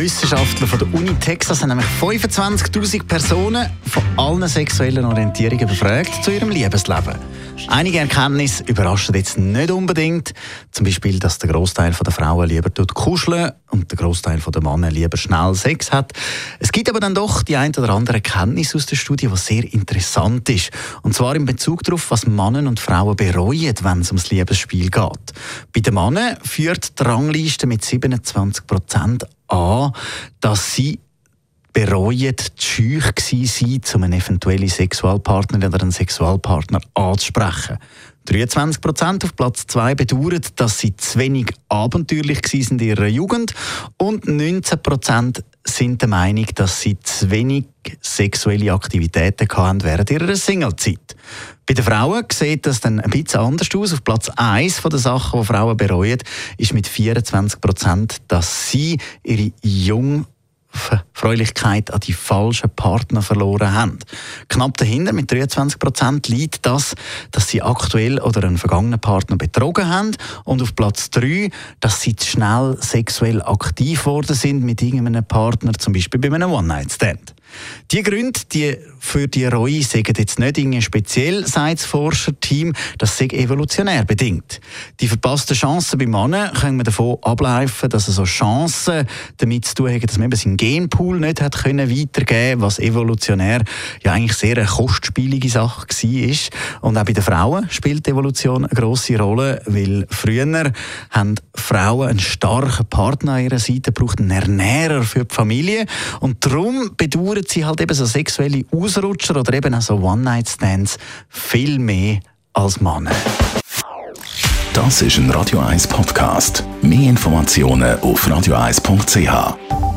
Wissenschaftler von der Uni Texas haben nämlich 25.000 Personen von allen sexuellen Orientierungen befragt zu ihrem Liebesleben. Einige Erkenntnisse überraschen jetzt nicht unbedingt. Zum Beispiel, dass der Großteil der Frauen lieber tut kuscheln und der Großteil der Männer lieber schnell Sex hat. Es gibt aber dann doch die ein oder andere Erkenntnis aus der Studie, was sehr interessant ist. Und zwar in Bezug darauf, was Männer und Frauen bereuen, wenn es ums Liebesspiel geht. Bei den Männern führt die Rangliste mit 27 Prozent an, dass sie bereuen, scheu waren, um einen eventuellen Sexualpartner oder einen Sexualpartner anzusprechen. 23 Prozent auf Platz 2 bedauern, dass sie zu wenig abenteuerlich waren in ihrer Jugend und 19 Prozent sind der Meinung, dass sie zu wenig sexuelle Aktivitäten hatten während ihrer Singlezeit. Bei den Frauen sieht das dann ein bisschen anders aus. Auf Platz 1 der Sachen, die Frauen bereuen, ist mit 24 Prozent, dass sie ihre jung Freulichkeit an die falschen Partner verloren haben. Knapp dahinter, mit 23 Prozent, liegt das, dass sie aktuell oder einen vergangenen Partner betrogen haben. Und auf Platz 3, dass sie zu schnell sexuell aktiv worden sind mit irgendeinem Partner, zum Beispiel bei einem One-Night-Stand. Die Gründe die für die Reue sagen jetzt nicht irgendwie speziell, sagt das Forscherteam, das sei evolutionär bedingt. Die verpassten Chancen bei Männern können wir davon ableiten, dass so Chancen damit zu tun haben, dass man eben seinen Genpool nicht hat können weitergeben was evolutionär ja eigentlich sehr eine kostspielige Sache war. Und auch bei den Frauen spielt Evolution eine grosse Rolle, weil früher haben Frauen einen starken Partner an ihrer Seite, brauchten einen Ernährer für die Familie und darum bedauern spüren sie halt eben so sexuelle Ausrutscher oder eben auch so One-Night-Stands viel mehr als Männer. Das ist ein Radio 1 Podcast. Mehr Informationen auf radio1.ch.